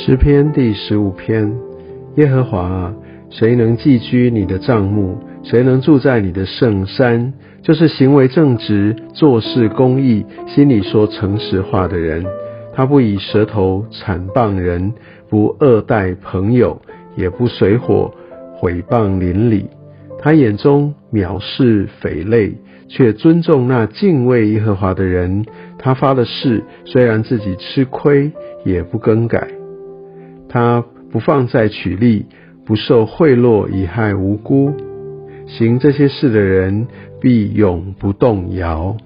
诗篇第十五篇：耶和华啊，谁能寄居你的帐幕？谁能住在你的圣山？就是行为正直、做事公义、心里说诚实话的人。他不以舌头惨谤人，不恶待朋友，也不随火毁谤邻里。他眼中藐视匪类，却尊重那敬畏耶和华的人。他发的誓，虽然自己吃亏，也不更改。他不放在取利，不受贿赂以害无辜。行这些事的人，必永不动摇。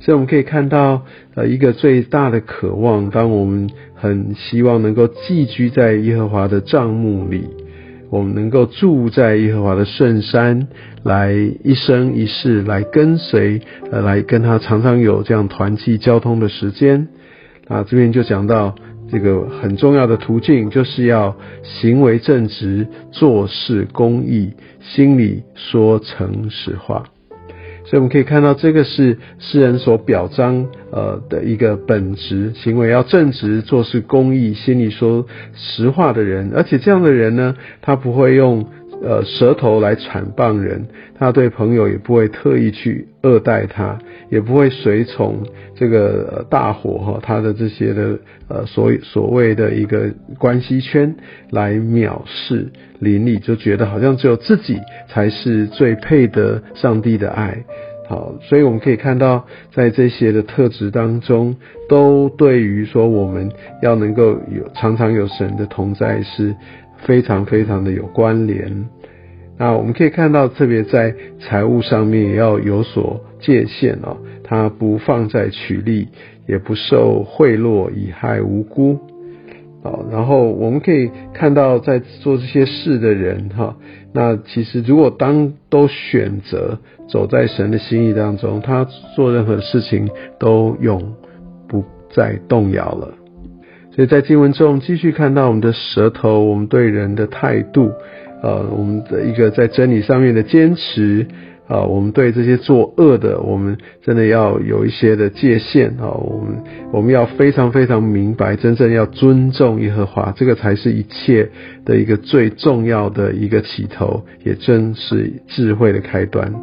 所以我们可以看到，呃，一个最大的渴望，当我们很希望能够寄居在耶和华的帐幕里，我们能够住在耶和华的圣山，来一生一世来跟随，呃，来跟他常常有这样团契交通的时间。啊，这边就讲到。这个很重要的途径，就是要行为正直，做事公义，心里说诚实话。所以我们可以看到，这个是诗人所表彰呃的一个本质，行为要正直，做事公义，心里说实话的人。而且这样的人呢，他不会用。呃，舌头来谄谤人，他对朋友也不会特意去恶待他，也不会随从这个大伙哈，他的这些的呃所所谓的一个关系圈来藐视邻里，就觉得好像只有自己才是最配得上帝的爱。好，所以我们可以看到，在这些的特质当中，都对于说我们要能够有常常有神的同在是。非常非常的有关联。那我们可以看到，特别在财务上面也要有所界限哦，它不放在取利，也不受贿赂以害无辜。好，然后我们可以看到，在做这些事的人哈，那其实如果当都选择走在神的心意当中，他做任何事情都永不再动摇了。所以在经文中继续看到我们的舌头，我们对人的态度，呃，我们的一个在真理上面的坚持，啊，我们对这些作恶的，我们真的要有一些的界限啊，我们我们要非常非常明白，真正要尊重耶和华，这个才是一切的一个最重要的一个起头，也正是智慧的开端。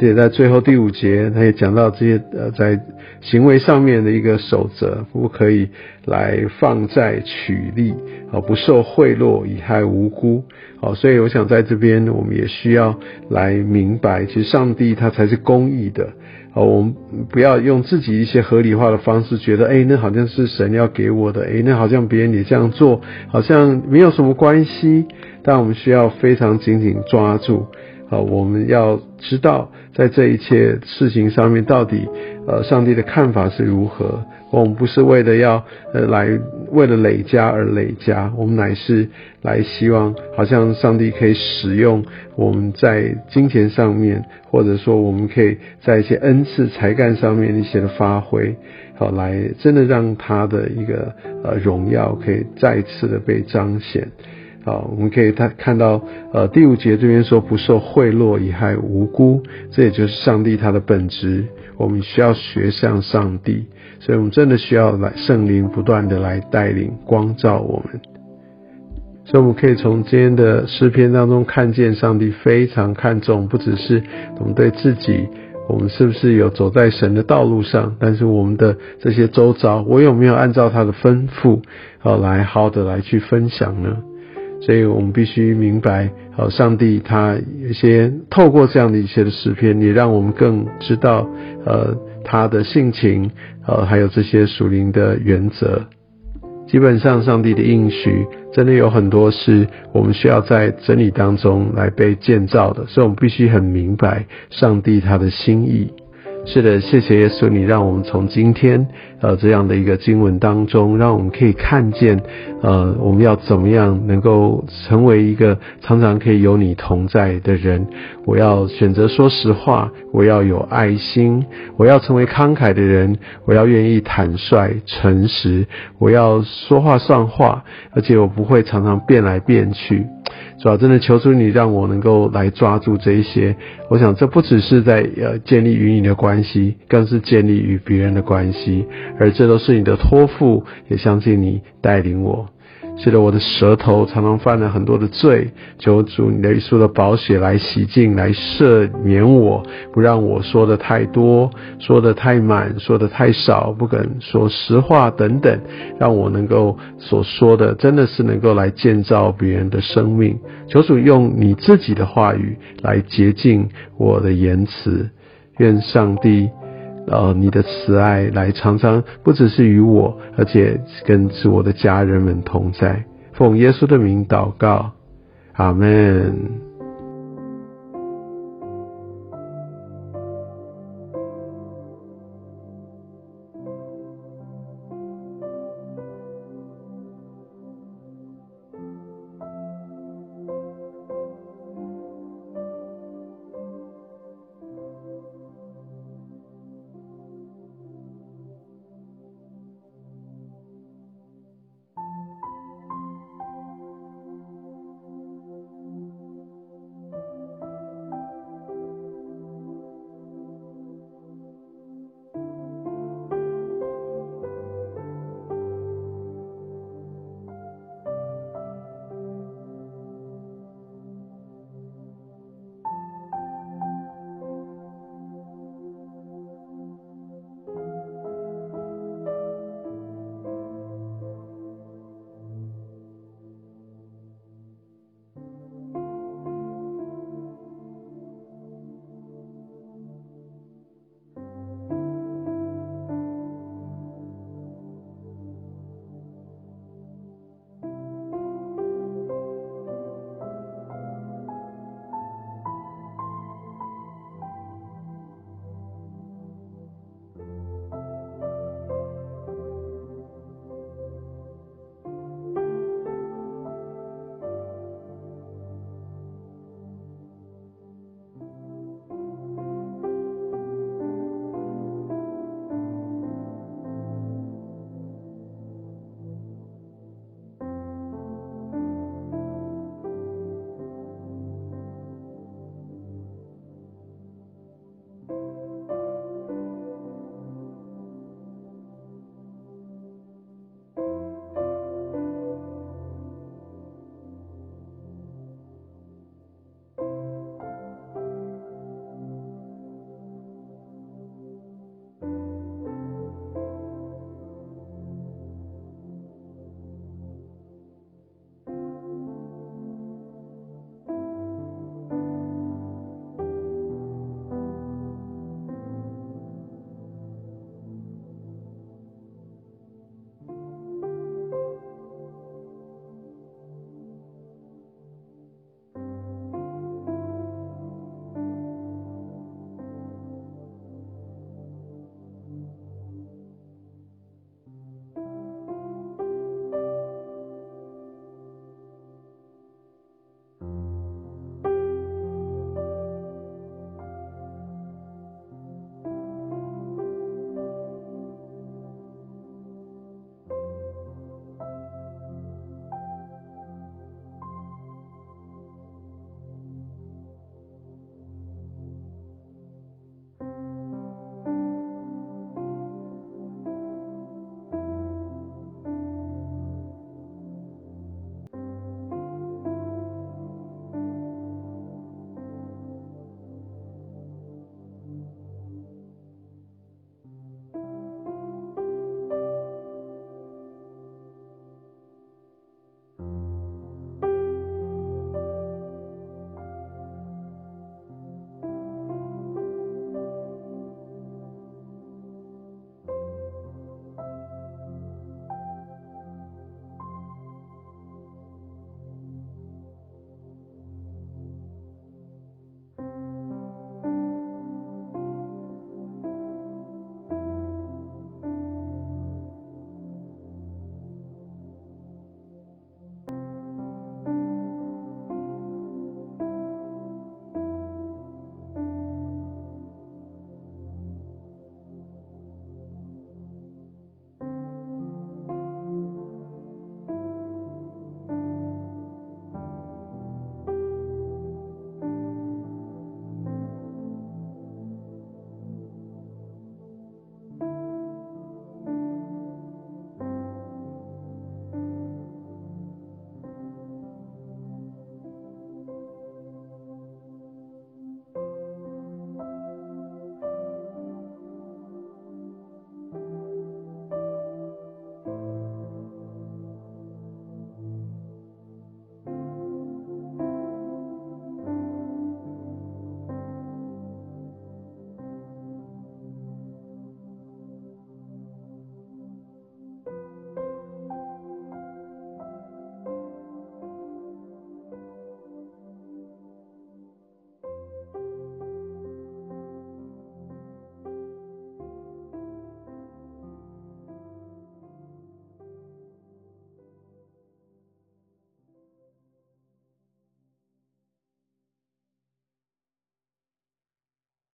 且在最后第五节，他也讲到这些呃，在行为上面的一个守则，不可以来放债取利，啊，不受贿赂以害无辜，好，所以我想在这边我们也需要来明白，其实上帝他才是公义的，啊，我们不要用自己一些合理化的方式，觉得哎，那好像是神要给我的，哎，那好像别人也这样做，好像没有什么关系，但我们需要非常紧紧抓住。啊，我们要知道，在这一切事情上面，到底呃，上帝的看法是如何？我们不是为了要呃来为了累加而累加，我们乃是来希望，好像上帝可以使用我们在金钱上面，或者说我们可以在一些恩赐才干上面一些的发挥，好来真的让他的一个呃荣耀可以再次的被彰显。好，我们可以看看到，呃，第五节这边说不受贿赂以害无辜，这也就是上帝他的本质。我们需要学向上帝，所以我们真的需要来圣灵不断的来带领光照我们。所以我们可以从今天的诗篇当中看见，上帝非常看重，不只是我们对自己，我们是不是有走在神的道路上，但是我们的这些周遭，我有没有按照他的吩咐，好来好的来去分享呢？所以我们必须明白，好，上帝他有些透过这样的一些的诗篇，也让我们更知道，呃，他的性情，呃，还有这些属灵的原则。基本上，上帝的应许真的有很多是我们需要在真理当中来被建造的，所以我们必须很明白上帝他的心意。是的，谢谢耶稣，你让我们从今天呃这样的一个经文当中，让我们可以看见，呃，我们要怎么样能够成为一个常常可以有你同在的人。我要选择说实话，我要有爱心，我要成为慷慨的人，我要愿意坦率诚实，我要说话算话，而且我不会常常变来变去。主要真的求主你让我能够来抓住这一些，我想这不只是在呃建立与你的关系，更是建立与别人的关系，而这都是你的托付，也相信你带领我。记得，我的舌头常常犯了很多的罪，求主你的耶稣的宝血来洗净，来赦免我，不让我说的太多，说的太满，说的太少，不肯说实话等等，让我能够所说的真的是能够来建造别人的生命。求主用你自己的话语来洁净我的言辞，愿上帝。呃，你的慈爱来常常不只是与我，而且跟是我的家人们同在。奉耶稣的名祷告，阿门。